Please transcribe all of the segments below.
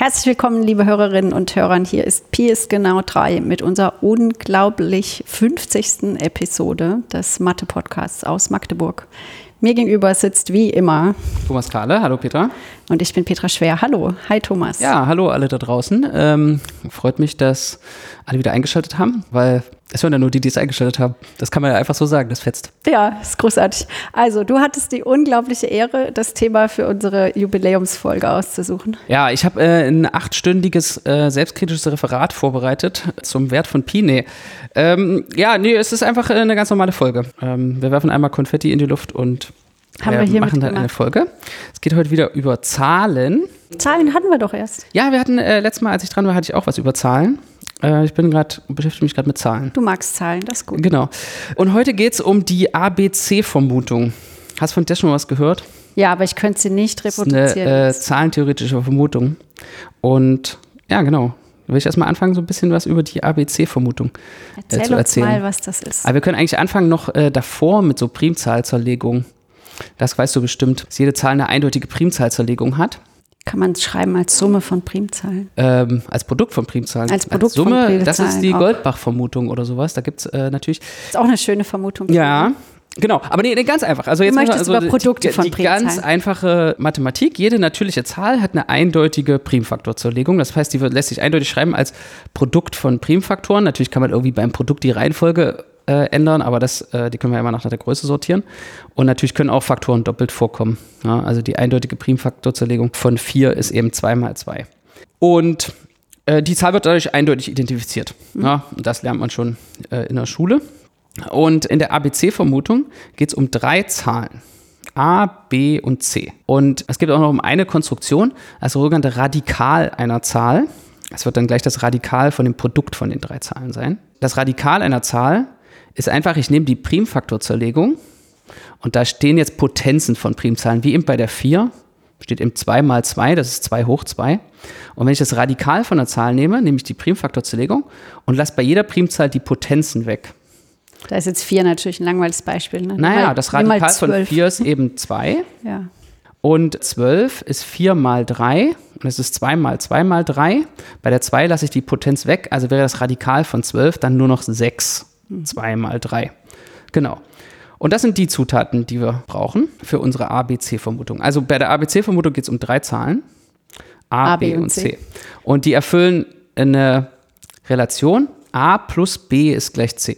Herzlich willkommen, liebe Hörerinnen und Hörer. Hier ist Pi ist genau drei mit unserer unglaublich 50. Episode des Mathe-Podcasts aus Magdeburg. Mir gegenüber sitzt wie immer Thomas Kahle. Hallo Petra. Und ich bin Petra Schwer. Hallo. Hi Thomas. Ja, hallo alle da draußen. Ähm, freut mich, dass alle wieder eingeschaltet haben, weil es hören ja nur die, die es eingeschaltet haben. Das kann man ja einfach so sagen, das fetzt. Ja, ist großartig. Also, du hattest die unglaubliche Ehre, das Thema für unsere Jubiläumsfolge auszusuchen. Ja, ich habe äh, ein achtstündiges äh, selbstkritisches Referat vorbereitet zum Wert von Pi. Nee. Ähm, ja, nee, es ist einfach äh, eine ganz normale Folge. Ähm, wir werfen einmal Konfetti in die Luft und Haben wir äh, hiermit machen dann gemacht. eine Folge. Es geht heute wieder über Zahlen. Zahlen hatten wir doch erst. Ja, wir hatten äh, letztes Mal, als ich dran war, hatte ich auch was über Zahlen. Äh, ich bin gerade, beschäftige mich gerade mit Zahlen. Du magst Zahlen, das ist gut. Genau. Und heute geht es um die ABC-Vermutung. Hast du von der schon mal was gehört? Ja, aber ich könnte sie nicht Das ist reproduzieren. eine äh, zahlentheoretische Vermutung. Und ja, genau. Da will ich erstmal anfangen, so ein bisschen was über die ABC-Vermutung äh, Erzähl zu uns erzählen. mal, was das ist. Aber wir können eigentlich anfangen noch äh, davor mit so Primzahlzerlegung. Das weißt du bestimmt, dass jede Zahl eine eindeutige Primzahlzerlegung hat. Kann man es schreiben als Summe von Primzahlen? Ähm, als Produkt von Primzahlen. Als Produkt von Summe, Primzahlen das ist die. Goldbach-Vermutung oder sowas. Da gibt es äh, natürlich Ist auch eine schöne Vermutung. Ja, genau. Aber nee, nee ganz einfach. Also jetzt möchtest mal, über Produkte die, von die ganz Primzahlen. einfache Mathematik. Jede natürliche Zahl hat eine eindeutige Primfaktorzerlegung. Das heißt, die lässt sich eindeutig schreiben als Produkt von Primfaktoren. Natürlich kann man irgendwie beim Produkt die Reihenfolge äh, ändern, aber das, äh, die können wir immer nach der Größe sortieren. Und natürlich können auch Faktoren doppelt vorkommen. Ja, also die eindeutige Primfaktorzerlegung von 4 ist eben 2 mal 2. Und äh, die Zahl wird dadurch eindeutig identifiziert. Ja, und das lernt man schon äh, in der Schule. Und in der ABC-Vermutung geht es um drei Zahlen. A, B und C. Und es geht auch noch um eine Konstruktion, das sogenannte Radikal einer Zahl. Es wird dann gleich das Radikal von dem Produkt von den drei Zahlen sein. Das Radikal einer Zahl ist einfach, ich nehme die Primfaktorzerlegung und da stehen jetzt Potenzen von Primzahlen, wie eben bei der 4 steht eben 2 mal 2, das ist 2 hoch 2. Und wenn ich das Radikal von der Zahl nehme, nehme ich die Primfaktorzerlegung und lasse bei jeder Primzahl die Potenzen weg. Da ist jetzt vier natürlich ein langweiliges Beispiel. Ne? Naja, Mal- das Radikal von zwölf. 4 ist eben 2 Ja. und 12 ist 4 mal 3 und es ist 2 mal 2 mal 3. Bei der 2 lasse ich die Potenz weg, also wäre das Radikal von 12 dann nur noch 6. 2 mal 3. Genau. Und das sind die Zutaten, die wir brauchen für unsere ABC-Vermutung. Also bei der ABC-Vermutung geht es um drei Zahlen. A, B, und C. Und die erfüllen eine Relation. A plus B ist gleich C.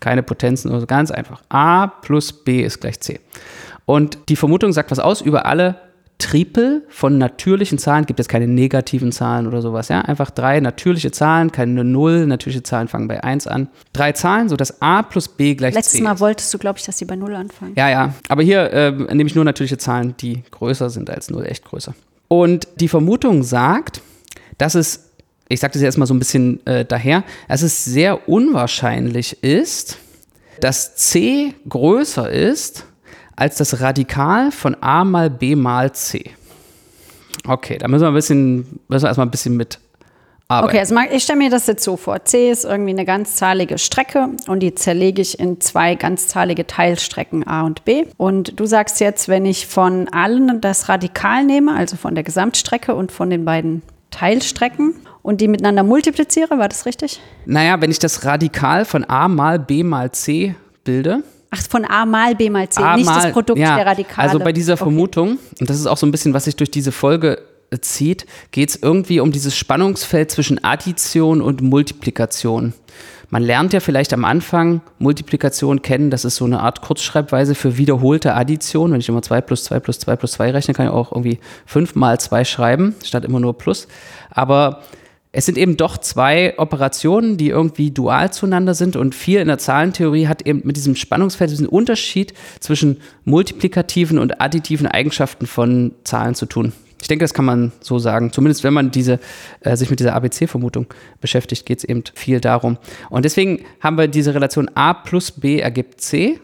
Keine Potenzen, also ganz einfach. A plus B ist gleich C. Und die Vermutung sagt was aus über alle Tripel von natürlichen Zahlen. Gibt es keine negativen Zahlen oder sowas. Ja? Einfach drei natürliche Zahlen, keine Null. Natürliche Zahlen fangen bei 1 an. Drei Zahlen, sodass A plus B gleich Letztes C Mal ist. wolltest du, glaube ich, dass die bei Null anfangen. Ja, ja. Aber hier ähm, nehme ich nur natürliche Zahlen, die größer sind als 0, echt größer. Und die Vermutung sagt, dass es, ich sage das jetzt mal so ein bisschen äh, daher, dass es sehr unwahrscheinlich ist, dass C größer ist als das Radikal von A mal B mal C. Okay, da müssen wir ein bisschen, müssen wir erstmal ein bisschen mit arbeiten. Okay, also mal- ich stelle mir das jetzt so vor. C ist irgendwie eine ganzzahlige Strecke und die zerlege ich in zwei ganzzahlige Teilstrecken A und B. Und du sagst jetzt, wenn ich von allen das Radikal nehme, also von der Gesamtstrecke und von den beiden Teilstrecken und die miteinander multipliziere, war das richtig? Naja, wenn ich das Radikal von A mal B mal C bilde, Ach, von A mal B mal C, A nicht das mal- Produkt ja, der Radikale. Also bei dieser Okay. Vermutung, und das ist auch so ein bisschen, was sich durch diese Folge äh, zieht, geht es irgendwie um dieses Spannungsfeld zwischen Addition und Multiplikation. Man lernt ja vielleicht am Anfang Multiplikation kennen, das ist so eine Art Kurzschreibweise für wiederholte Addition. Wenn ich immer 2 plus 2 plus 2 plus 2 rechne, kann ich auch irgendwie 5 mal 2 schreiben, statt immer nur plus. Aber es sind eben doch zwei Operationen, die irgendwie dual zueinander sind und viel in der Zahlentheorie hat eben mit diesem Spannungsfeld diesen Unterschied zwischen multiplikativen und additiven Eigenschaften von Zahlen zu tun. Ich denke, das kann man so sagen. Zumindest wenn man diese, äh, sich mit dieser ABC-Vermutung beschäftigt, geht es eben viel darum. Und deswegen haben wir diese Relation A plus B ergibt C.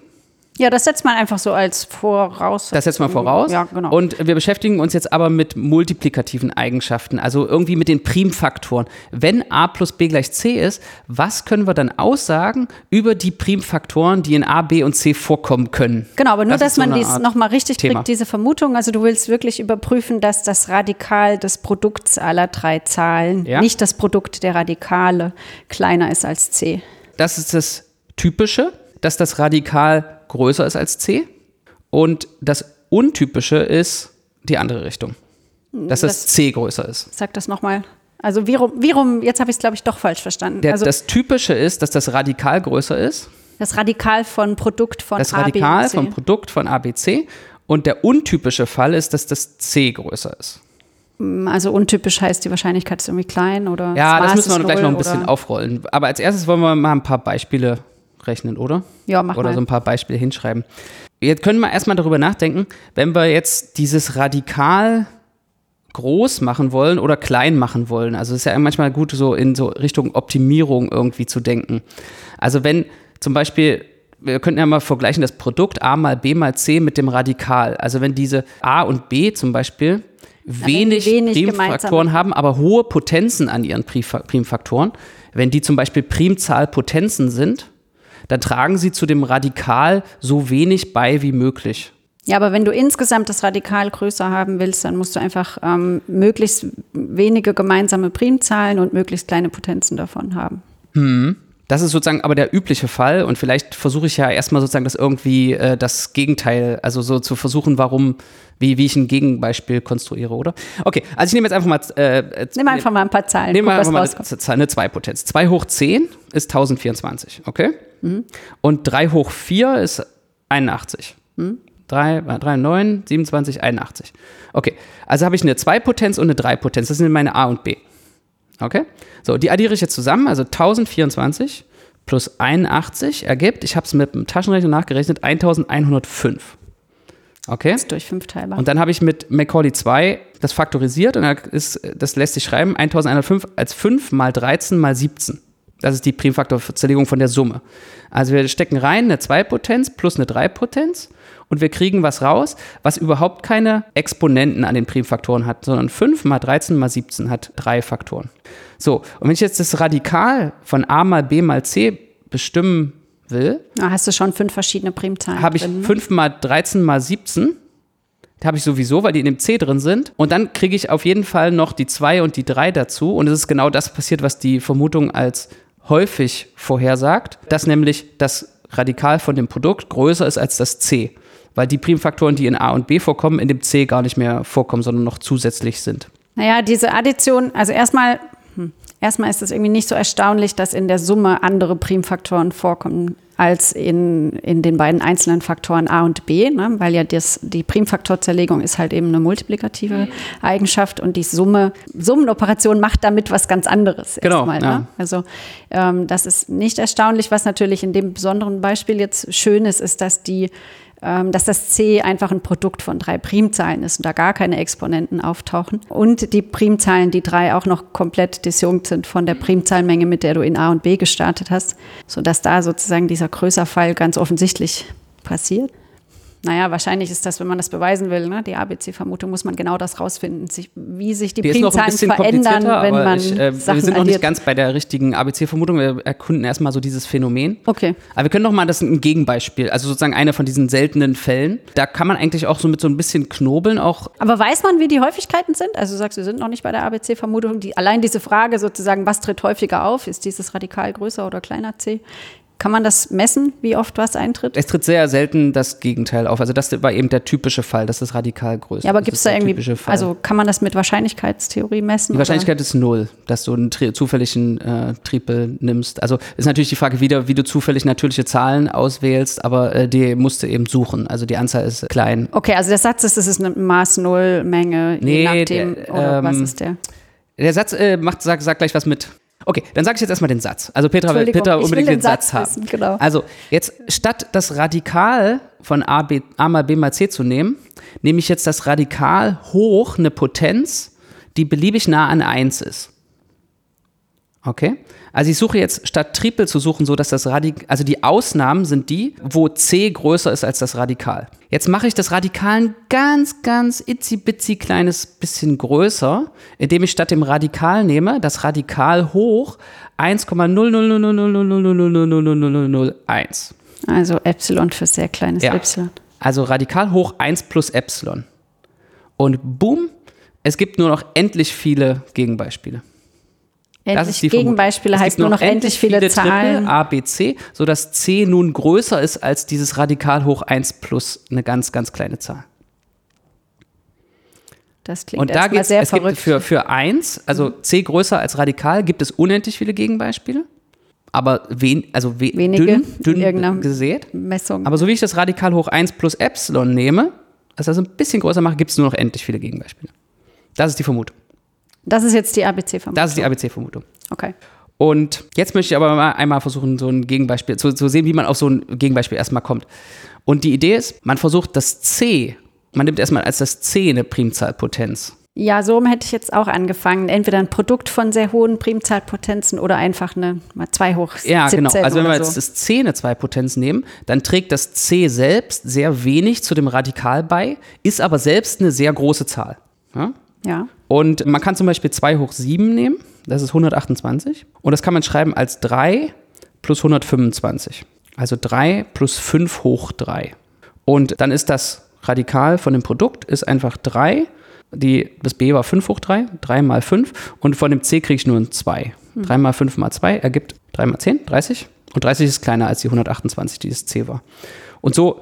Ja, das setzt man einfach so als voraus. Das setzt man voraus. Ja, genau. Und wir beschäftigen uns jetzt aber mit multiplikativen Eigenschaften, also irgendwie mit den Primfaktoren. Wenn a plus b gleich c ist, was können wir dann aussagen über die Primfaktoren, die in a, b und c vorkommen können? Genau, aber nur, Das dass so man dies nochmal richtig Thema. kriegt, diese Vermutung. Also du willst wirklich überprüfen, dass das Radikal des Produkts aller drei Zahlen, Ja. nicht das Produkt der Radikale, kleiner ist als c. Das ist das Typische, dass das Radikal größer ist als c. Und das Untypische ist die andere Richtung. Dass das, Das- c größer ist. Sag das nochmal. Also wie rum, wie rum jetzt habe ich es, glaube ich, doch falsch verstanden. Der, also das Typische ist, dass das Radikal größer ist. das Radikal von Produkt von Das A, B Radikal vom Produkt von ABC. Und der untypische Fall ist, dass das C größer ist. Also untypisch heißt, die Wahrscheinlichkeit ist irgendwie klein oder Ja, das müssen wir gleich noch ein bisschen oder- aufrollen. Aber als erstes wollen wir mal ein paar Beispiele rechnen, oder? Ja, mach Oder mal. so ein paar Beispiele hinschreiben. Jetzt können wir erstmal darüber nachdenken, wenn wir jetzt dieses Radikal groß machen wollen oder klein machen wollen. Also es ist ja manchmal gut, so in so Richtung Optimierung irgendwie zu denken. Also wenn zum Beispiel, wir könnten ja mal vergleichen, das Produkt A mal B mal C mit dem Radikal. Also wenn diese A und B zum Beispiel wenig, wenig Primfaktoren haben, aber hohe Potenzen an ihren Primfaktoren, wenn die zum Beispiel Primzahlpotenzen sind, dann tragen sie zu dem Radikal so wenig bei wie möglich. Ja, aber wenn du insgesamt das Radikal größer haben willst, dann musst du einfach ähm, möglichst wenige gemeinsame Primzahlen und möglichst kleine Potenzen davon haben. Das ist sozusagen aber der übliche Fall und vielleicht versuche ich ja erstmal sozusagen das irgendwie äh, das Gegenteil, also so zu versuchen, warum, wie, wie ich ein Gegenbeispiel konstruiere, oder? Okay, also ich nehme jetzt einfach mal. Äh, Nimm einfach mal ein paar Zahlen, Nehmen wir einfach mal rauskommt. eine, eine Zweipotenz. 2 hoch 10 ist 1024, okay? Und 3 hoch 4 ist 81. 3, 3, 9, 27, 81. Okay, also habe ich eine Zweipotenz und eine Dreipotenz. Das sind meine A und B. Okay? So, die addiere ich jetzt zusammen, also 1024 plus 81 ergibt, ich habe es mit dem Taschenrechner nachgerechnet, 1105. Okay? Ist durch fünf teilbar. Und dann habe ich mit Macaulay 2 das faktorisiert und ist, das lässt sich schreiben 1105 als 5 mal 13 mal 17. Das ist die Primfaktorzerlegung von der Summe. Also wir stecken rein eine 2-Potenz plus eine 3-Potenz und wir kriegen was raus, was überhaupt keine Exponenten an den Primfaktoren hat, sondern 5 mal 13 mal 17 hat drei Faktoren. So, und wenn ich jetzt das Radikal von a mal b mal c bestimmen will, da hast du schon fünf verschiedene Primzahlen habe ich drin. ne? 5 mal 13 mal 17. Die habe ich sowieso, weil die in dem C drin sind. Und dann kriege ich auf jeden Fall noch die 2 und die 3 dazu. Und es ist genau das passiert, was die Vermutung als häufig vorhersagt, dass nämlich das Radikal von dem Produkt größer ist als das C. Weil die Primfaktoren, die in A und B vorkommen, in dem C gar nicht mehr vorkommen, sondern noch zusätzlich sind. Naja, diese Addition, also erstmal, erstmal ist es irgendwie nicht so erstaunlich, dass in der Summe andere Primfaktoren vorkommen als in, in den beiden einzelnen Faktoren A und B, ne? weil ja das, die Primfaktorzerlegung ist halt eben eine multiplikative Eigenschaft und die Summe, Summenoperation macht damit was ganz anderes. Genau, erstmal, ja. ne? Also ähm, das ist nicht erstaunlich. Was natürlich in dem besonderen Beispiel jetzt schön ist, ist, dass die dass das C einfach ein Produkt von drei Primzahlen ist und da gar keine Exponenten auftauchen. Und die Primzahlen, die drei auch noch komplett disjunkt sind von der Primzahlmenge, mit der du in A und B gestartet hast, sodass da sozusagen dieser Größerfall ganz offensichtlich passiert. Naja, wahrscheinlich ist das, wenn man das beweisen will, ne? die ABC-Vermutung, muss man genau das rausfinden, sich, wie sich die, Die ist Primzahlen verändern, wenn man ich, äh, Sachen wir sind noch nicht addiert. ganz bei der richtigen ABC-Vermutung. Wir erkunden erstmal so dieses Phänomen. Okay. Aber wir können noch mal das ein Gegenbeispiel, also sozusagen eine von diesen seltenen Fällen. Da kann man eigentlich auch so mit so ein bisschen Knobeln auch. Aber weiß man, wie die Häufigkeiten sind? Also du sagst, wir sind noch nicht bei der ABC-Vermutung. Die, allein diese Frage sozusagen, was tritt häufiger auf? Ist dieses Radikal größer oder kleiner C? Kann man das messen, wie oft was eintritt? Es tritt sehr selten das Gegenteil auf. Also das war eben der typische Fall, das ist radikal größer. Ja, aber gibt es da irgendwie, also kann man das mit Wahrscheinlichkeitstheorie messen? die Wahrscheinlichkeit ist null, dass du einen zufälligen äh, Triple nimmst. Also ist natürlich die Frage wieder, wie du zufällig natürliche Zahlen auswählst, aber äh, die musst du eben suchen. Also die Anzahl ist klein. Oder? Okay, also der Satz ist, es ist eine Maß-Null-Menge, je Nee, nachdem, der, oder was ähm, ist der? Der Satz äh, macht, sag, sag gleich was mit. Okay, dann sage ich jetzt erstmal den Satz. Also Petra will, Petra unbedingt den, den Satz, Satz haben. wissen, genau. Also jetzt statt das Radikal von A, B, A mal B mal C zu nehmen, nehme ich jetzt das Radikal hoch eine Potenz, die beliebig nah an 1 ist. Okay. Also ich suche jetzt statt Triple zu suchen, so dass das Radikal, also die Ausnahmen sind die, wo C größer ist als das Radikal. Jetzt mache ich das Radikal ein ganz, ganz itzi-bitzi kleines bisschen größer, indem ich statt dem Radikal nehme, das Radikal hoch 1,00000000001. Also Epsilon für sehr kleines Ja. Y. Also Radikal hoch 1 plus Epsilon. Und boom, es gibt nur noch endlich viele Gegenbeispiele. Das Endlich ist die. Gegenbeispiele heißt gibt nur noch endlich viele, Triple, Zahlen. A, B, C, sodass C nun größer ist als dieses Radikal hoch 1 plus eine ganz, ganz kleine Zahl. Das klingt Und da gibt sehr es gibt verrückt. für, für 1, also C größer als Radikal, gibt es unendlich viele Gegenbeispiele. Aber wen, also we, Wenige dünn, in dünn irgendeiner gesät. Messung. Aber so wie ich das Radikal hoch 1 plus Epsilon nehme, das also ein bisschen größer mache, gibt es nur noch endlich viele Gegenbeispiele. Das ist die Vermutung. Das ist jetzt die ABC-Vermutung. Das ist die ABC-Vermutung. Okay. Und jetzt möchte ich aber mal einmal versuchen, so ein Gegenbeispiel zu, zu sehen, wie man auf so ein Gegenbeispiel erstmal kommt. Und die Idee ist, man versucht das C, man nimmt erstmal als das C eine Primzahlpotenz. Ja, so hätte ich jetzt auch angefangen. Entweder ein Produkt von sehr hohen Primzahlpotenzen oder einfach eine mal 2 hoch 17 Ja, genau. Also wenn wir jetzt so. das C eine Zweipotenz nehmen, dann trägt das C selbst sehr wenig zu dem Radikal bei, ist aber selbst eine sehr große Zahl. Ja? Ja. Und man kann zum Beispiel 2 hoch 7 nehmen, das ist 128. Und das kann man schreiben als 3 plus 125. Also 3 plus 5 hoch 3. Und dann ist das Radikal von dem Produkt ist einfach 3. Die, das B war 5 hoch 3, 3 mal 5. Und von dem C kriege ich nur ein 2. 3 mal 5 mal 2 ergibt 3 mal 10, 30. Und 30 ist kleiner als die 128, die das C war. Und so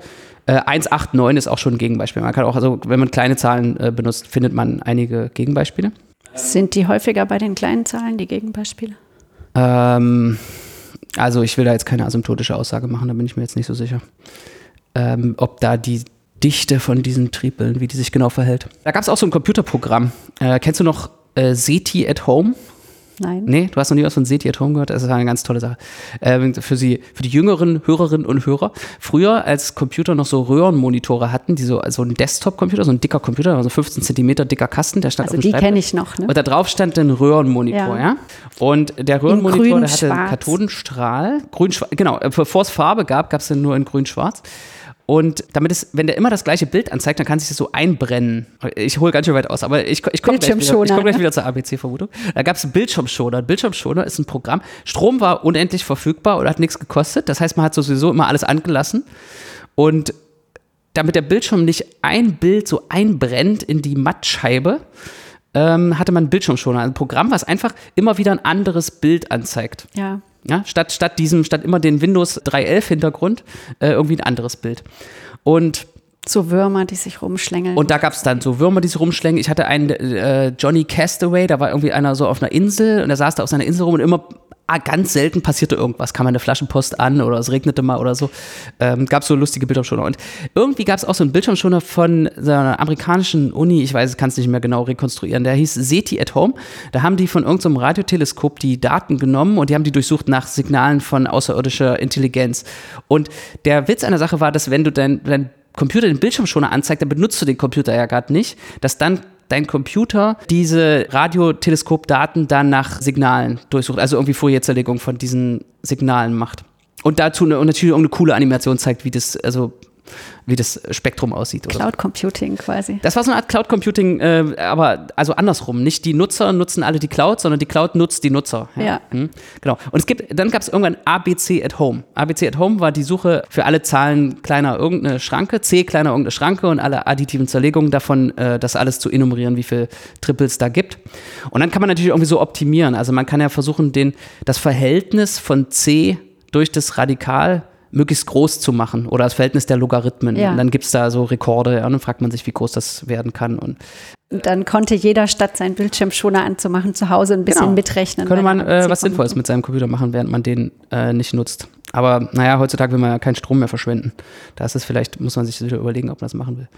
äh, 189 ist auch schon ein Gegenbeispiel. Man kann auch, also wenn man kleine Zahlen äh, benutzt, findet man einige Gegenbeispiele. Sind die häufiger bei den kleinen Zahlen, die Gegenbeispiele? Ähm, also ich will da jetzt keine asymptotische Aussage machen, da bin ich mir jetzt nicht so sicher. Ähm, ob da die Dichte von diesen Tripeln, wie die sich genau verhält. Da gab es auch so ein Computerprogramm. Äh, kennst du noch äh, SETI at Home? Nein. Nee, du hast noch nie was von SETI at Home gehört? Das ist eine ganz tolle Sache. Ähm, für, sie, für die jüngeren Hörerinnen und Hörer. Früher, als Computer noch so Röhrenmonitore hatten, die so, so ein Desktop-Computer, so ein dicker Computer, also 15 Zentimeter dicker Kasten, der stand Also auf dem die kenne ich noch. Ne? Und da drauf stand ein Röhrenmonitor, ja. Ja. Und der Röhrenmonitor, grün, der hatte einen schwarz. Kathodenstrahl, grün-schwarz, genau, äh, bevor es Farbe gab, gab es den nur in grün-schwarz. Und damit es, wenn der immer das gleiche Bild anzeigt, dann kann sich das so einbrennen. Ich hole ganz schön weit aus, aber ich, ich komme gleich, wieder- ich komm gleich ne? wieder zur ABC-Vermutung. Da gab es einen Bildschirmschoner. Ein Bildschirmschoner ist ein Programm. Strom war unendlich verfügbar und hat nichts gekostet. Das heißt, man hat sowieso immer alles angelassen. Und damit der Bildschirm nicht ein Bild so einbrennt in die Mattscheibe, ähm, hatte man einen Bildschirmschoner. Ein Programm, was einfach immer wieder ein anderes Bild anzeigt. Ja. Ja, statt, statt diesem, statt immer den Windows 3.11 Hintergrund, äh, irgendwie ein anderes Bild. Und So Würmer, die sich rumschlängeln. und da gab es dann so Würmer, die sich rumschlängen. Ich hatte einen äh, Johnny Castaway, da war irgendwie einer so auf einer Insel und er saß da auf seiner Insel rum und immer ganz selten passierte irgendwas. Kam eine Flaschenpost an oder es regnete mal oder so. Ähm, gab so lustige Bildschirmschoner. Und irgendwie gab es auch so einen Bildschirmschoner von so einer amerikanischen Uni, ich weiß, ich kann es nicht mehr genau rekonstruieren, der hieß SETI at Home. Da haben die von irgendeinem Radioteleskop die Daten genommen und die haben die durchsucht nach Signalen von außerirdischer Intelligenz. Und der Witz der Sache war, dass wenn du dein, dein Computer den Bildschirmschoner anzeigt, dann benutzt du den Computer ja gerade nicht, dass dann dein Computer diese Radioteleskopdaten dann nach Signalen durchsucht, also irgendwie Fourierzerlegung von diesen Signalen macht. Und dazu eine, und natürlich auch eine coole Animation zeigt, wie das, also wie das Spektrum aussieht. Oder so. Cloud Computing quasi. Das war so eine Art Cloud Computing, äh, aber also andersrum. Nicht die Nutzer nutzen alle die Cloud, sondern die Cloud nutzt die Nutzer. Ja. Mhm. Genau. Und es gibt, dann gab es irgendwann ABC at Home. ABC at Home war die Suche für alle Zahlen kleiner irgendeine Schranke, C kleiner irgendeine Schranke und alle additiven Zerlegungen davon, äh, das alles zu enumerieren, wie viel Triples da gibt. Und dann kann man natürlich irgendwie so optimieren. Also man kann ja versuchen, den, das Verhältnis von C durch das Radikal möglichst groß zu machen oder das Verhältnis der Logarithmen. Ja. Und dann gibt es da so Rekorde ja, und dann fragt man sich, wie groß das werden kann. Und Und dann konnte jeder statt seinen Bildschirmschoner anzumachen zu Hause ein bisschen Genau. mitrechnen. könnte man äh, was. Sinnvolles mit seinem Computer machen, während man den äh, nicht nutzt. Aber naja, heutzutage will man ja keinen Strom mehr verschwenden. Da ist es vielleicht, muss man sich wieder überlegen, ob man das machen will.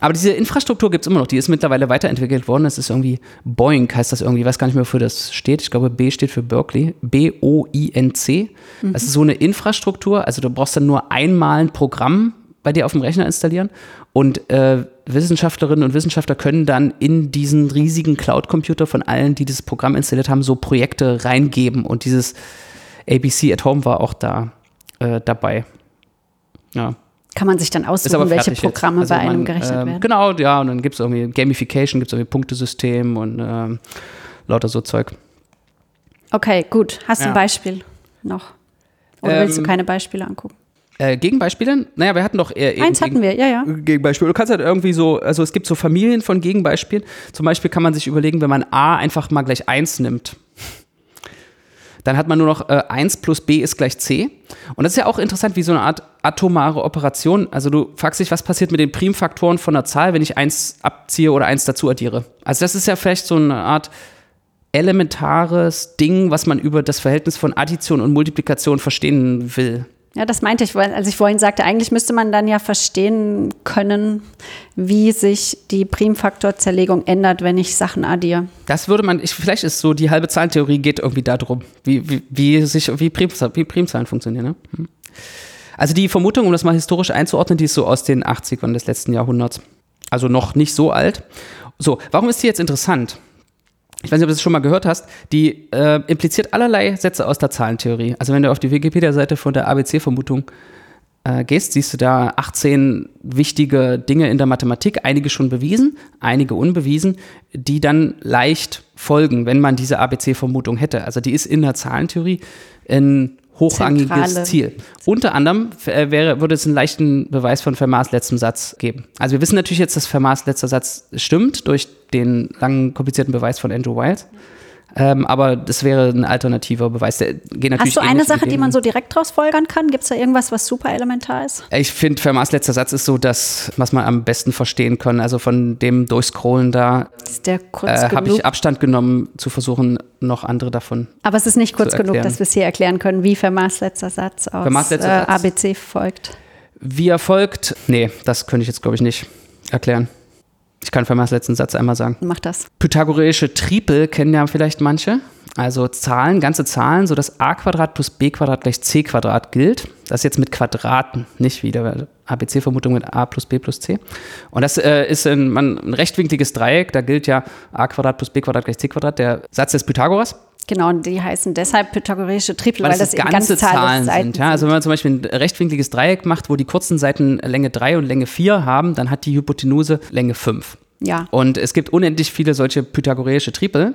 Aber diese Infrastruktur gibt es immer noch, die ist mittlerweile weiterentwickelt worden. Das ist irgendwie Boink, heißt das irgendwie, ich weiß gar nicht mehr, wofür das steht. Ich glaube, B steht für Berkeley. B-O-I-N-C. Das ist so eine Infrastruktur, also du brauchst dann nur einmal ein Programm bei dir auf dem Rechner installieren und äh, Wissenschaftlerinnen und Wissenschaftler können dann in diesen riesigen Cloud-Computer von allen, die dieses Programm installiert haben, so Projekte reingeben und dieses ABC at Home war auch da äh, dabei. Ja. Kann man sich dann aussuchen, welche Programme also bei einem man, gerechnet äh, werden? Genau, ja, und dann gibt es irgendwie Gamification, gibt es irgendwie Punktesystem und ähm, lauter so Zeug. Okay, gut. Hast du ja. ein Beispiel noch? Oder ähm, willst du ähm, keine Beispiele angucken? Äh, Gegenbeispiele? Naja, wir hatten doch eher. Eins hatten wir, ja, ja. Gegenbeispiele. Du kannst halt irgendwie so, also es gibt so Familien von Gegenbeispielen. Zum Beispiel kann man sich überlegen, wenn man A einfach mal gleich 1 nimmt. Dann hat man nur noch äh, 1 plus b ist gleich c. Und das ist ja auch interessant, wie so eine Art atomare Operation. Also du fragst dich, was passiert mit den Primfaktoren von einer Zahl, wenn ich 1 abziehe oder 1 dazu addiere. Also das ist ja vielleicht so eine Art elementares Ding, was man über das Verhältnis von Addition und Multiplikation verstehen will. Ja, das meinte ich, als ich vorhin sagte, eigentlich müsste man dann ja verstehen können, wie sich die Primfaktorzerlegung ändert, wenn ich Sachen addiere. Das würde man, ich, vielleicht ist so, die halbe Zahlentheorie geht irgendwie darum, wie, wie, wie sich, wie, Prim, wie Primzahlen funktionieren. Ne? Hm. Also die Vermutung, um das mal historisch einzuordnen, die ist so aus den 80ern des letzten Jahrhunderts. Also noch nicht so alt. So, warum ist die jetzt interessant? Ich weiß nicht, ob du das schon mal gehört hast, die äh, impliziert allerlei Sätze aus der Zahlentheorie. Also wenn du auf die Wikipedia-Seite von der ABC-Vermutung äh, gehst, siehst du da 18 wichtige Dinge in der Mathematik, einige schon bewiesen, einige unbewiesen, die dann leicht folgen, wenn man diese ABC-Vermutung hätte. Also die ist in der Zahlentheorie ein hochrangiges Zentrale. Ziel. Unter anderem äh, wäre, würde es einen leichten Beweis von Fermats letztem Satz geben. Also wir wissen natürlich jetzt, dass Fermats letzter Satz stimmt durch den langen, komplizierten Beweis von Andrew Wild. Ähm, aber das wäre ein alternativer Beweis. Der geht natürlich Hast du eine Sache, die man so direkt daraus folgern kann? Gibt es da irgendwas, was super elementar ist? Ich finde, Fermats letzter Satz ist so das, was man am besten verstehen kann. Also von dem Durchscrollen da äh, habe ich Abstand genommen, zu versuchen, noch andere davon Aber es ist nicht kurz genug, dass wir es hier erklären können, wie Fermats letzter Satz aus letzter äh, Satz. ABC folgt. Wie er folgt? Nee, das könnte ich jetzt, glaube ich, nicht erklären. Ich kann Fermats letzten Satz einmal sagen. Mach das. Pythagoreische Tripel kennen ja vielleicht manche. Also Zahlen, ganze Zahlen, so dass a Quadrat plus b Quadrat gleich c Quadrat gilt. Das jetzt mit Quadraten, nicht wieder ABC-Vermutung mit a plus b plus c. Und das äh, ist ein, man, ein rechtwinkliges Dreieck, da gilt ja a Quadrat plus b Quadrat gleich c Quadrat, der Satz des Pythagoras. Genau, und die heißen deshalb pythagoreische Tripel, weil, weil das, das ganze Zahlen sind. Ja? Also wenn man zum Beispiel ein rechtwinkliges Dreieck macht, wo die kurzen Seiten Länge 3 und Länge 4 haben, dann hat die Hypotenuse Länge 5. Ja. Und es gibt unendlich viele solche pythagoreische Tripel.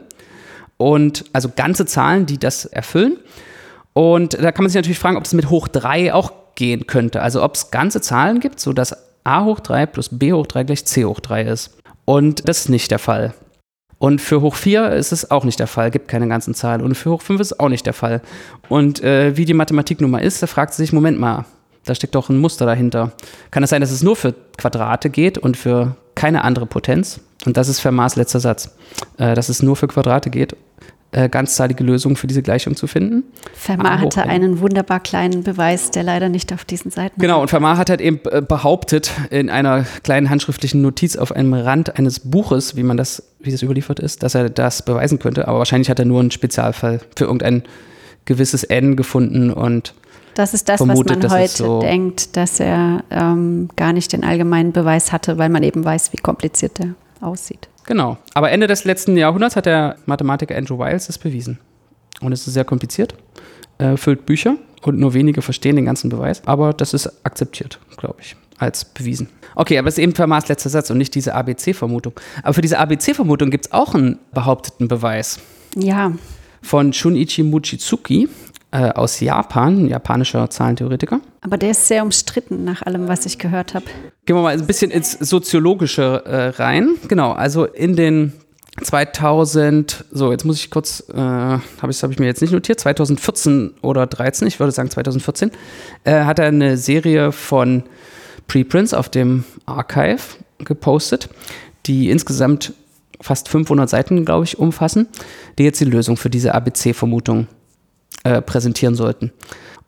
Und also ganze Zahlen, die das erfüllen. Und da kann man sich natürlich fragen, ob es mit hoch 3 auch gehen könnte. Also ob es ganze Zahlen gibt, sodass a hoch 3 plus b hoch 3 gleich c hoch 3 ist. Und das ist nicht der Fall. Und für hoch 4 ist es auch nicht der Fall, gibt keine ganzen Zahlen. Und für hoch 5 ist es auch nicht der Fall. Und äh, wie die Mathematik nun mal ist, da fragt sie sich, Moment mal, da steckt doch ein Muster dahinter. Kann es sein, dass es nur für Quadrate geht und für keine andere Potenz? Und das ist Fermats letzter Satz. Äh, dass es nur für Quadrate geht äh, ganzzahlige Lösungen für diese Gleichung zu finden. Fermat hatte einen wunderbar kleinen Beweis, der leider nicht auf diesen Seiten Genau, und Fermat hat halt eben äh, behauptet, in einer kleinen handschriftlichen Notiz auf einem Rand eines Buches, wie man das, wie das überliefert ist, dass er das beweisen könnte. Aber wahrscheinlich hat er nur einen Spezialfall für irgendein gewisses N gefunden und das ist das, vermutet, was man heute so denkt, dass er ähm, gar nicht den allgemeinen Beweis hatte, weil man eben weiß, wie kompliziert der aussieht. Genau. Aber Ende des letzten Jahrhunderts hat der Mathematiker Andrew Wiles es bewiesen. Und es ist sehr kompliziert, äh, füllt Bücher und nur wenige verstehen den ganzen Beweis. Aber das ist akzeptiert, glaube ich, als bewiesen. Okay, aber es ist eben Fermats letzter Satz und nicht diese ABC-Vermutung. Aber für diese ABC-Vermutung gibt es auch einen behaupteten Beweis. Ja. Von Shunichi Mochizuki äh, aus Japan, ein japanischer Zahlentheoretiker. Aber der ist sehr umstritten nach allem, was ich gehört habe. Gehen wir mal ein bisschen ins Soziologische äh, rein. Genau, also in den 2000, so jetzt muss ich kurz, äh, habe ich, hab ich mir jetzt nicht notiert, 2014 oder 13, ich würde sagen 2014, äh, hat er eine Serie von Preprints auf dem Archive gepostet, die insgesamt fast 500 Seiten, glaube ich, umfassen, die jetzt die Lösung für diese ABC-Vermutung äh, präsentieren sollten.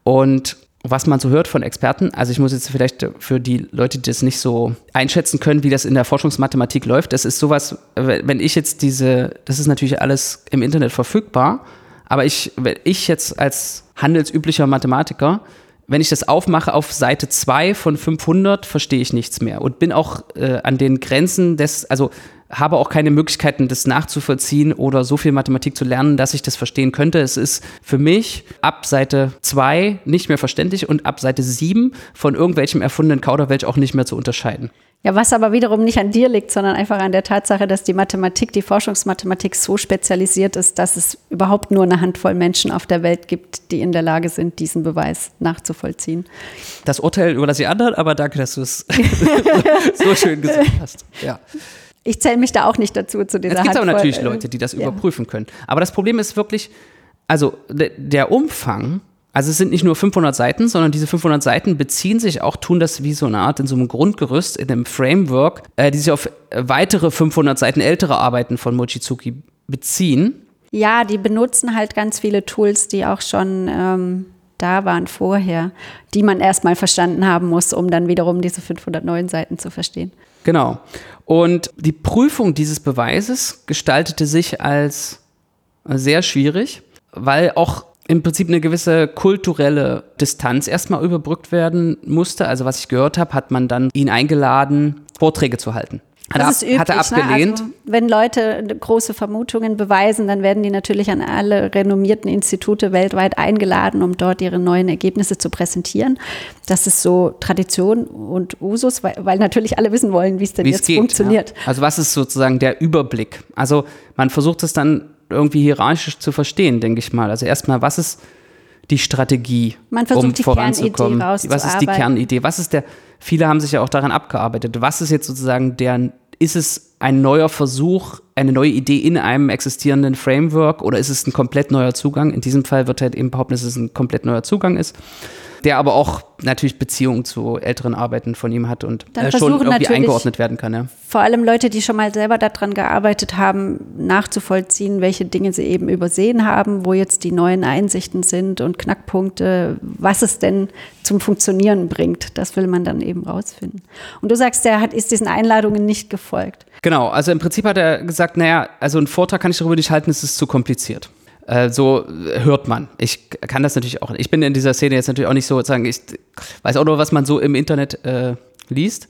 Und was man so hört von Experten, also ich muss jetzt vielleicht für die Leute, die das nicht so einschätzen können, wie das in der Forschungsmathematik läuft, das ist sowas, wenn ich jetzt diese, das ist natürlich alles im Internet verfügbar, aber ich, wenn ich jetzt als handelsüblicher Mathematiker wenn ich das aufmache auf Seite 2 von 500, verstehe ich nichts mehr und bin auch äh, an den Grenzen des, also habe auch keine Möglichkeiten, das nachzuvollziehen oder so viel Mathematik zu lernen, dass ich das verstehen könnte. Es ist für mich ab Seite 2 nicht mehr verständlich und ab Seite 7 von irgendwelchem erfundenen Kauderwelsch auch nicht mehr zu unterscheiden. Ja, was aber wiederum nicht an dir liegt, sondern einfach an der Tatsache, dass die Mathematik, die Forschungsmathematik so spezialisiert ist, dass es überhaupt nur eine Handvoll Menschen auf der Welt gibt, die in der Lage sind, diesen Beweis nachzuvollziehen. Das Urteil überlasse ich anderen, aber danke, dass du es so schön gesagt hast. Ja. Ich zähle mich da auch nicht dazu zu dieser Es gibt aber natürlich äh, Leute, die das ja. überprüfen können. Aber das Problem ist wirklich, also de- der Umfang, also es sind nicht nur 500 Seiten, sondern diese 500 Seiten beziehen sich auch, tun das wie so eine Art in so einem Grundgerüst, in einem Framework, äh, die sich auf äh, weitere 500 Seiten ältere Arbeiten von Mochizuki beziehen. Ja, die benutzen halt ganz viele Tools, die auch schon ähm, da waren vorher, die man erstmal verstanden haben muss, um dann wiederum diese 509 Seiten zu verstehen. Genau. Und die Prüfung dieses Beweises gestaltete sich als sehr schwierig, weil auch im Prinzip eine gewisse kulturelle Distanz erstmal überbrückt werden musste. Also was ich gehört habe, hat man dann ihn eingeladen, Vorträge zu halten. Hat, Das ist üblich, hat er abgelehnt. Ne? Also, wenn Leute große Vermutungen beweisen, dann werden die natürlich an alle renommierten Institute weltweit eingeladen, um dort ihre neuen Ergebnisse zu präsentieren. Das ist so Tradition und Usus, weil, weil natürlich alle wissen wollen, wie es denn jetzt geht. funktioniert. Ja. Also was ist sozusagen der Überblick? Also man versucht es dann irgendwie hierarchisch zu verstehen, denke ich mal. Also erstmal, was ist die Strategie, Man versucht, um die voranzukommen? Kernidee was ist die. Kernidee? Was ist der? Viele haben sich ja auch daran abgearbeitet. Was ist jetzt sozusagen der? Ist es ein neuer Versuch, eine neue Idee in einem existierenden Framework oder ist es ein komplett neuer Zugang? In diesem Fall wird halt eben behaupten, dass es ein komplett neuer Zugang ist, der aber auch natürlich Beziehungen zu älteren Arbeiten von ihm hat und äh, schon irgendwie natürlich- eingeordnet werden kann. Ja. Vor allem Leute, die schon mal selber daran gearbeitet haben, nachzuvollziehen, welche Dinge sie eben übersehen haben, wo jetzt die neuen Einsichten sind und Knackpunkte, was es denn zum Funktionieren bringt. Das will man dann eben rausfinden. Und du sagst, der hat, ist diesen Einladungen nicht gefolgt. Genau, also im Prinzip hat er gesagt, naja, also einen Vortrag kann ich darüber nicht halten, es ist zu kompliziert. Äh, so hört man. Ich kann das natürlich auch. Ich bin in dieser Szene jetzt natürlich auch nicht so, sagen, ich weiß auch nur, was man so im Internet äh, liest.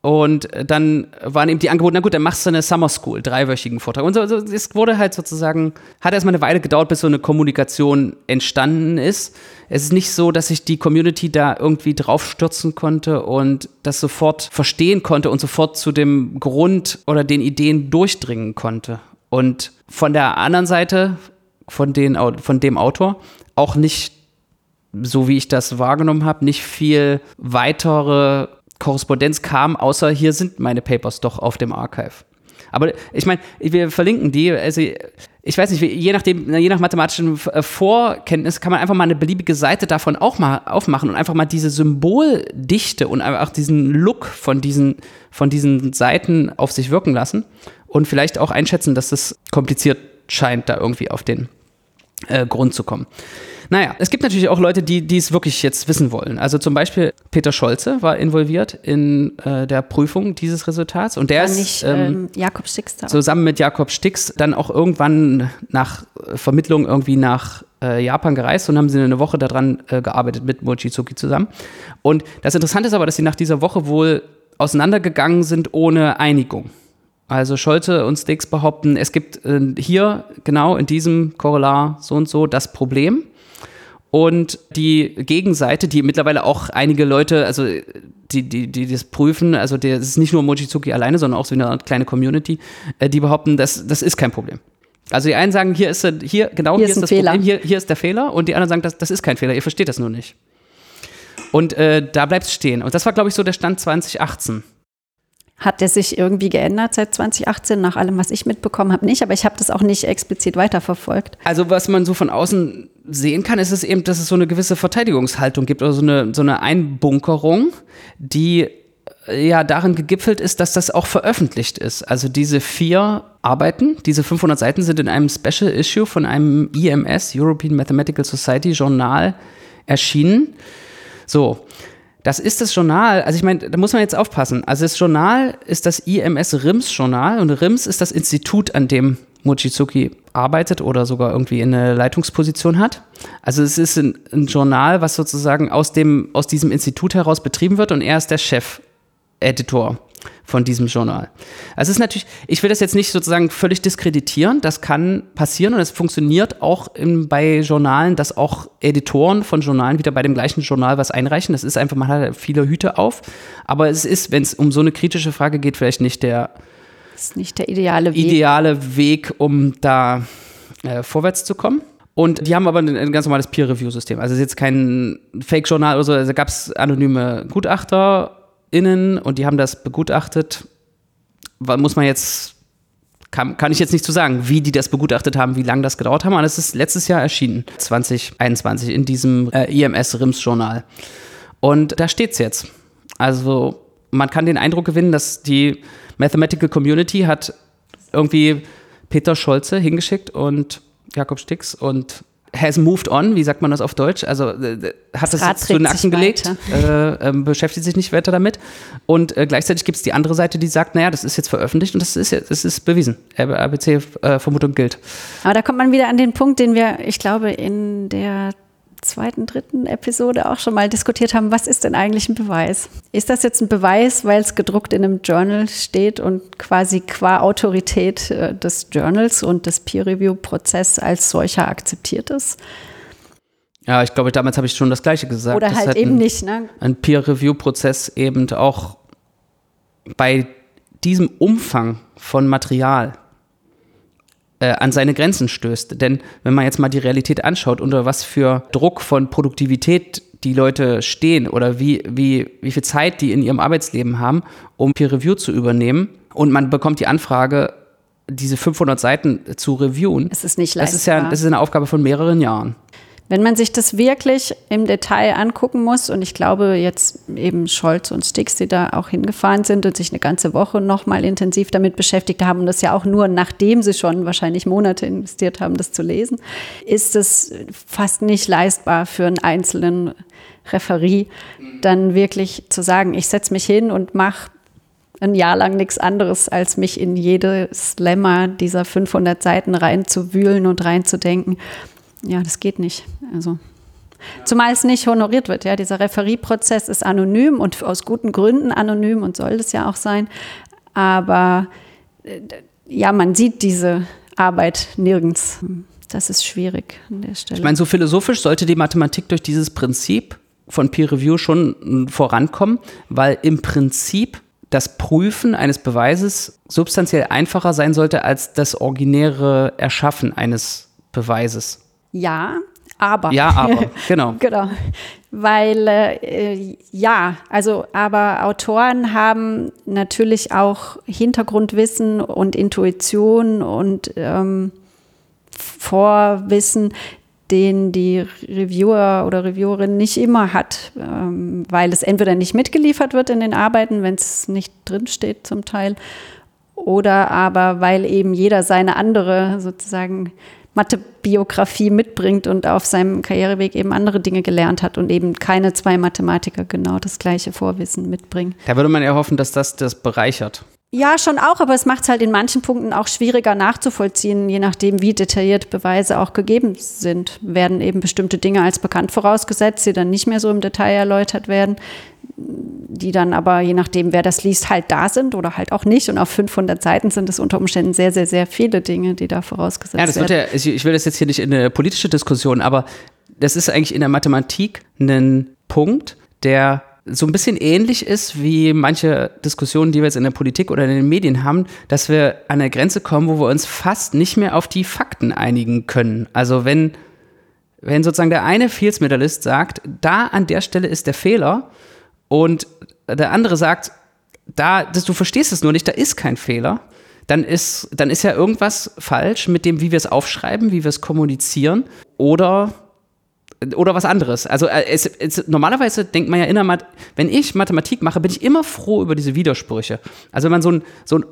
Und dann waren eben die Angebote, na gut, dann machst du eine Summer School, dreiwöchigen Vortrag. Und so, so, es wurde halt sozusagen, hat erstmal eine Weile gedauert, bis so eine Kommunikation entstanden ist. Es ist nicht so, dass sich die Community da irgendwie draufstürzen konnte und das sofort verstehen konnte und sofort zu dem Grund oder den Ideen durchdringen konnte. Und von der anderen Seite, von, den, von dem Autor, auch nicht so wie ich das wahrgenommen habe, nicht viel weitere Korrespondenz kam, außer hier sind meine Papers doch auf dem Archive. Aber ich meine, wir verlinken die, also ich weiß nicht, je nachdem, je nach mathematischen äh, Vorkenntnis kann man einfach mal eine beliebige Seite davon auch mal aufmachen und einfach mal diese Symboldichte und einfach diesen Look von diesen, von diesen Seiten auf sich wirken lassen und vielleicht auch einschätzen, dass das kompliziert scheint, da irgendwie auf den äh, Grund zu kommen. Naja, es gibt natürlich auch Leute, die die es wirklich jetzt wissen wollen. Also zum Beispiel Peter Scholze war involviert in äh, der Prüfung dieses Resultats und der War ist nicht ähm, ähm, Jakob Stix da. zusammen mit Jakob Stix dann auch irgendwann nach äh, Vermittlung irgendwie nach äh, Japan gereist und haben sie eine Woche daran äh, gearbeitet mit Mochizuki zusammen. Und das Interessante ist aber, dass sie nach dieser Woche wohl auseinandergegangen sind ohne Einigung. Also Scholze und Stix behaupten, es gibt äh, hier genau in diesem Korrelar so und so das Problem. Und die Gegenseite, die mittlerweile auch einige Leute, also die, die, die das prüfen, also es ist nicht nur Mochizuki alleine, sondern auch so eine kleine Community, äh, die behaupten, das, das ist kein Problem. Also die einen sagen, hier ist, hier, genau, Hier hier, ist das Fehler. Problem, hier, hier ist der Fehler und die anderen sagen, das, das ist kein Fehler, ihr versteht das nur nicht. Und äh, da bleibt es stehen. Und das war, glaube ich, so der Stand 2018. Hat der sich irgendwie geändert seit 2018, nach allem, was ich mitbekommen habe? Nicht, aber ich habe das auch nicht explizit weiterverfolgt. Also was man so von außen sehen kann, ist es eben, dass es so eine gewisse Verteidigungshaltung gibt oder so eine, so eine Einbunkerung, die äh, ja darin gegipfelt ist, dass das auch veröffentlicht ist. Also diese vier Arbeiten, diese 500 Seiten sind in einem Special Issue von einem EMS, European Mathematical Society Journal erschienen. So, das ist das Journal, also ich meine, da muss man jetzt aufpassen. Also das Journal ist das IMS RIMS Journal und RIMS ist das Institut, an dem Mochizuki arbeitet oder sogar irgendwie in eine Leitungsposition hat. Also es ist ein, ein, Journal, was sozusagen aus, dem, aus diesem Institut heraus betrieben wird und er ist der Chef-Editor von diesem Journal. Also es ist natürlich, ich will das jetzt nicht sozusagen völlig diskreditieren, das kann passieren und es funktioniert auch in, bei Journalen, dass auch Editoren von Journalen wieder bei dem gleichen Journal was einreichen. Das ist einfach, man hat viele Hüte auf, aber es ist, wenn es um so eine kritische Frage geht, vielleicht nicht der ist nicht der ideale Weg. Ideale Weg, um da äh, vorwärts zu kommen. Und die haben aber ein, ein ganz normales Peer-Review-System. Also es ist jetzt kein Fake-Journal oder so. Also gab es anonyme GutachterInnen und die haben das begutachtet. Muss man jetzt, kann, kann ich jetzt nicht zu so sagen, wie die das begutachtet haben, wie lange das gedauert haben. Aber es ist letztes Jahr erschienen, 2021, in diesem äh, IMS-RIMS-Journal. Und da steht es jetzt. Also man kann den Eindruck gewinnen, dass die Mathematical Community hat irgendwie Peter Scholze hingeschickt und Jakob Stix und has moved on, wie sagt man das auf Deutsch? Also äh, hat das, das jetzt zu den Akten gelegt, äh, äh, beschäftigt sich nicht weiter damit. Und äh, gleichzeitig gibt es die andere Seite, die sagt, naja, das ist jetzt veröffentlicht und das ist, das ist bewiesen. ABC-Vermutung gilt. Aber da kommt man wieder an den Punkt, den wir, ich glaube, in der zweiten, dritten Episode auch schon mal diskutiert haben, was ist denn eigentlich ein Beweis? Ist das jetzt ein Beweis, weil es gedruckt in einem Journal steht und quasi qua Autorität äh, des Journals und des Peer-Review-Prozesses als solcher akzeptiert ist? Ja, ich glaube, damals habe ich schon das Gleiche gesagt. Oder halt eben ein, nicht, ne? Ein Peer-Review-Prozess eben auch bei diesem Umfang von Material äh, an seine Grenzen stößt. Denn wenn man jetzt mal die Realität anschaut, unter was für Druck von Produktivität die Leute stehen oder wie, wie, wie viel Zeit die in ihrem Arbeitsleben haben, um Peer Review zu übernehmen und man bekommt die Anfrage, diese 500 Seiten zu reviewen. Es ist nicht leistbar. Das ist ja das ist eine Aufgabe von mehreren Jahren. Wenn man sich das wirklich im Detail angucken muss, und ich glaube jetzt eben Scholz und Stix, die da auch hingefahren sind und sich eine ganze Woche nochmal intensiv damit beschäftigt haben, und das ja auch nur nachdem sie schon wahrscheinlich Monate investiert haben, das zu lesen, ist es fast nicht leistbar für einen einzelnen Referie, dann wirklich zu sagen, ich setze mich hin und mache ein Jahr lang nichts anderes, als mich in jedes Lemma dieser 500 Seiten reinzuwühlen und reinzudenken ja, das geht nicht. Also. Zumal es nicht honoriert wird. Ja, dieser Referieprozess ist anonym und aus guten Gründen anonym und soll das ja auch sein. Aber äh, ja, man sieht diese Arbeit nirgends. Das ist schwierig an der Stelle. Ich meine, so philosophisch sollte die Mathematik durch dieses Prinzip von Peer Review schon vorankommen, weil im Prinzip das Prüfen eines Beweises substanziell einfacher sein sollte als das originäre Erschaffen eines Beweises. Ja, aber. Ja, aber, genau. genau. Weil, äh, ja, also, aber Autoren haben natürlich auch Hintergrundwissen und Intuition und ähm, Vorwissen, den die Reviewer oder Reviewerin nicht immer hat, ähm, weil es entweder nicht mitgeliefert wird in den Arbeiten, wenn es nicht drinsteht zum Teil, oder aber weil eben jeder seine andere sozusagen Mathebiografie mitbringt und auf seinem Karriereweg eben andere Dinge gelernt hat und eben keine zwei Mathematiker genau das gleiche Vorwissen mitbringen. Da würde man ja hoffen, dass das das bereichert. Ja, schon auch, aber es macht es halt in manchen Punkten auch schwieriger nachzuvollziehen, je nachdem, wie detailliert Beweise auch gegeben sind. Werden eben bestimmte Dinge als bekannt vorausgesetzt, die dann nicht mehr so im Detail erläutert werden, die dann aber, je nachdem, wer das liest, halt da sind oder halt auch nicht. Und auf 500 Seiten sind es unter Umständen sehr, sehr, sehr viele Dinge, die da vorausgesetzt ja, das werden. Ja, ich will das jetzt hier nicht in eine politische Diskussion, aber das ist eigentlich in der Mathematik ein Punkt, der so ein bisschen ähnlich ist wie manche Diskussionen, die wir jetzt in der Politik oder in den Medien haben, dass wir an eine Grenze kommen, wo wir uns fast nicht mehr auf die Fakten einigen können. Also wenn, wenn sozusagen der eine Fields-Medalist sagt, da an der Stelle ist der Fehler und der andere sagt, da, das, du verstehst es nur nicht, da ist kein Fehler, dann ist, dann ist ja irgendwas falsch mit dem, wie wir es aufschreiben, wie wir es kommunizieren oder oder was anderes. Also äh, es, es, normalerweise denkt man ja Math wenn ich Mathematik mache, bin ich immer froh über diese Widersprüche. Also wenn man so einen so einen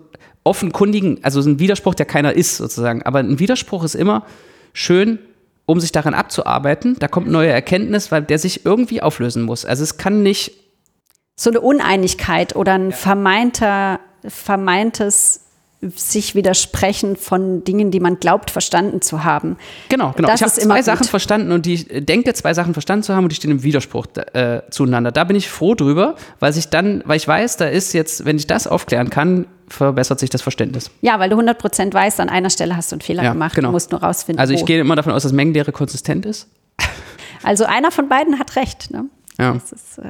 offenkundigen, also so ein Widerspruch, der keiner ist sozusagen, aber ein Widerspruch ist immer schön, um sich daran abzuarbeiten. Da kommt neue Erkenntnis, weil der sich irgendwie auflösen muss. Also es kann nicht so eine Uneinigkeit oder ein vermeinter vermeintes sich widersprechen von Dingen, die man glaubt verstanden zu haben. Genau, genau. Das ich habe zwei gut. Sachen verstanden und die ich denke, zwei Sachen verstanden zu haben und die stehen im Widerspruch äh, zueinander. Da bin ich froh drüber, weil sich dann, weil ich weiß, da ist jetzt, wenn ich das aufklären kann, verbessert sich das Verständnis. Ja, weil du 100% weißt, an einer Stelle hast du einen Fehler Ja, gemacht. genau. Du musst nur rausfinden, Also ich wo. gehe immer davon aus, dass Mengenlehre konsistent ist. Also einer von beiden hat recht. Ne? Ja. Das ist, äh,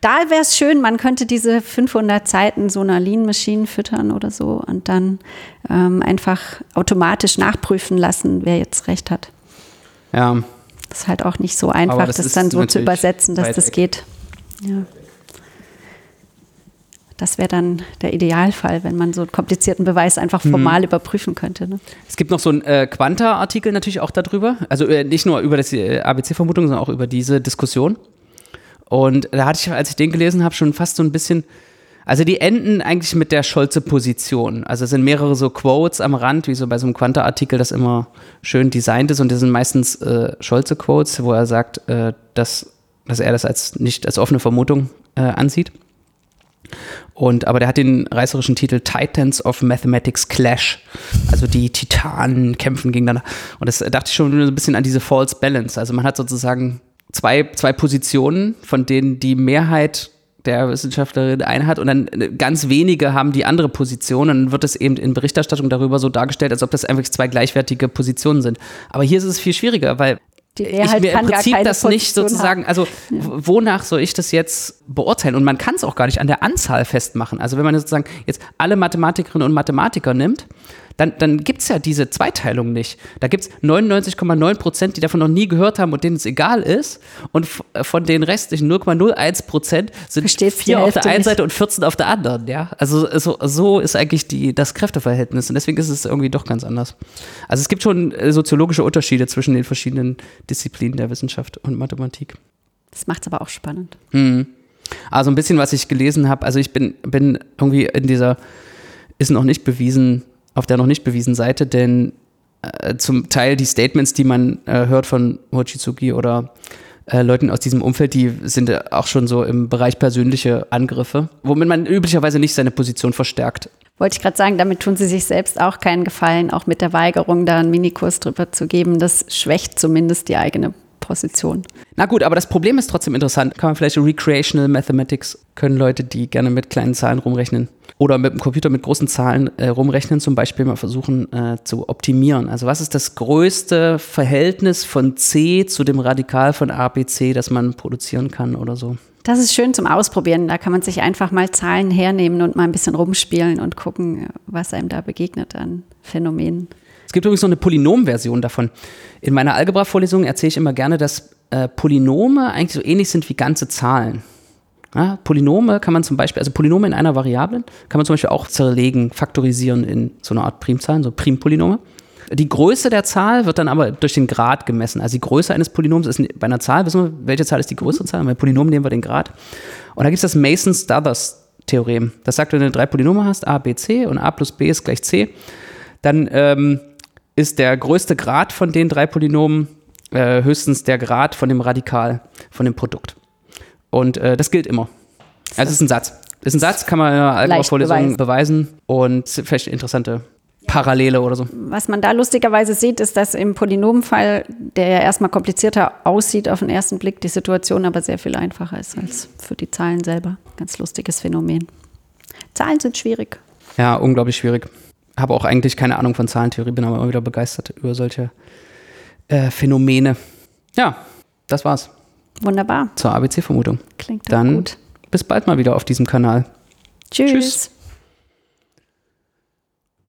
da wäre es schön, man könnte diese 500 Seiten so einer Lean Machine füttern oder so und dann ähm, einfach automatisch nachprüfen lassen, wer jetzt recht hat. Ja, Das ist halt auch nicht so einfach, das das, dann so zu übersetzen, dass das weg. geht. Ja. Das wäre dann der Idealfall, wenn man so einen komplizierten Beweis einfach Mhm. formal überprüfen könnte. Ne? Es gibt noch so einen äh, Quanta-Artikel natürlich auch darüber. Also äh, nicht nur über das äh, ABC-Vermutung, sondern auch über diese Diskussion. Und da hatte ich, als ich den gelesen habe, schon fast so ein bisschen. Also die enden eigentlich mit der Scholze-Position. Also es sind mehrere so Quotes am Rand, wie so bei so einem Quanta-Artikel, das immer schön designt ist. Und das sind meistens äh, Scholze-Quotes, wo er sagt, äh, dass, dass er das als nicht als offene Vermutung äh, ansieht. Und, aber der hat den reißerischen Titel Titans of Mathematics Clash. Also die Titanen kämpfen gegeneinander. Und das dachte ich schon so ein bisschen an diese False Balance. Also man hat sozusagen zwei, zwei Positionen, von denen die Mehrheit der Wissenschaftlerin eine hat und dann ganz wenige haben die andere Position und dann wird es eben in Berichterstattung darüber so dargestellt, als ob das einfach zwei gleichwertige Positionen sind. Aber hier ist es viel schwieriger, weil Die ich mir im Prinzip das nicht Position sozusagen, also w- wonach soll ich das jetzt beurteilen? Und man kann es auch gar nicht an der Anzahl festmachen. Also wenn man sozusagen jetzt alle Mathematikerinnen und Mathematiker nimmt, dann, dann gibt es ja diese Zweiteilung nicht. Da gibt es 99,9 Prozent, die davon noch nie gehört haben und denen es egal ist. Und f- von den restlichen 0,01 Prozent sind Versteht's die vier auf der einen nicht. Seite und 14 auf der anderen. Ja? Also so, so ist eigentlich die, das Kräfteverhältnis. Und deswegen ist es irgendwie doch ganz anders. Also es gibt schon äh, soziologische Unterschiede zwischen den verschiedenen Disziplinen der Wissenschaft und Mathematik. Das macht es aber auch spannend. Also ein bisschen, was ich gelesen habe, also ich bin, bin irgendwie in dieser, ist noch nicht bewiesen, auf der noch nicht bewiesen Seite, denn äh, zum Teil die Statements, die man äh, hört von Mochizuki oder äh, Leuten aus diesem Umfeld, die sind äh, auch schon so im Bereich persönliche Angriffe, womit man üblicherweise nicht seine Position verstärkt. Wollte ich gerade sagen, damit tun sie sich selbst auch keinen Gefallen, auch mit der Weigerung, da einen Minikurs drüber zu geben. Das schwächt zumindest die eigene Position. Na gut, aber das Problem ist trotzdem interessant. Kann man vielleicht Recreational Mathematics, können Leute, die gerne mit kleinen Zahlen rumrechnen oder mit dem Computer mit großen Zahlen äh, rumrechnen, zum Beispiel mal versuchen äh, zu optimieren. Also was ist das größte Verhältnis von C zu dem Radikal von ABC, das man produzieren kann oder so? Das ist schön zum Ausprobieren. Da kann man sich einfach mal Zahlen hernehmen und mal ein bisschen rumspielen und gucken, was einem da begegnet an Phänomenen. Es gibt übrigens noch eine Polynom-Version davon. In meiner Algebra-Vorlesung erzähle ich immer gerne, dass äh, Polynome eigentlich so ähnlich sind wie ganze Zahlen. Ja, Polynome kann man zum Beispiel, also Polynome in einer Variablen, kann man zum Beispiel auch zerlegen, faktorisieren in so eine Art Primzahlen, so Primpolynome. Die Größe der Zahl wird dann aber durch den Grad gemessen. Also die Größe eines Polynoms ist bei einer Zahl, wissen wir, welche Zahl ist die größere Zahl? Bei Polynom nehmen wir den Grad. Und da gibt es das Mason-Stothers-Theorem. Das sagt, wenn du drei Polynome hast, a, b, c und a plus b ist gleich c, dann ähm, ist der größte Grad von den drei Polynomen äh, höchstens der Grad von dem Radikal, von dem Produkt. Und äh, das gilt immer. Also es ist ein Satz. Ist ein Satz, kann man in einer Algebra-Vorlesung beweisen und ist vielleicht interessante Parallele oder so. Was man da lustigerweise sieht, ist, dass im Polynomfall, der ja erstmal komplizierter aussieht auf den ersten Blick, die Situation aber sehr viel einfacher ist als für die Zahlen selber. Ganz lustiges Phänomen. Zahlen sind schwierig. Ja, unglaublich schwierig. Habe auch eigentlich keine Ahnung von Zahlentheorie, bin aber immer wieder begeistert über solche äh, Phänomene. Ja, das war's Wunderbar. zur ABC-Vermutung. Klingt Dann gut. bis bald mal wieder auf diesem Kanal. Tschüss. Tschüss.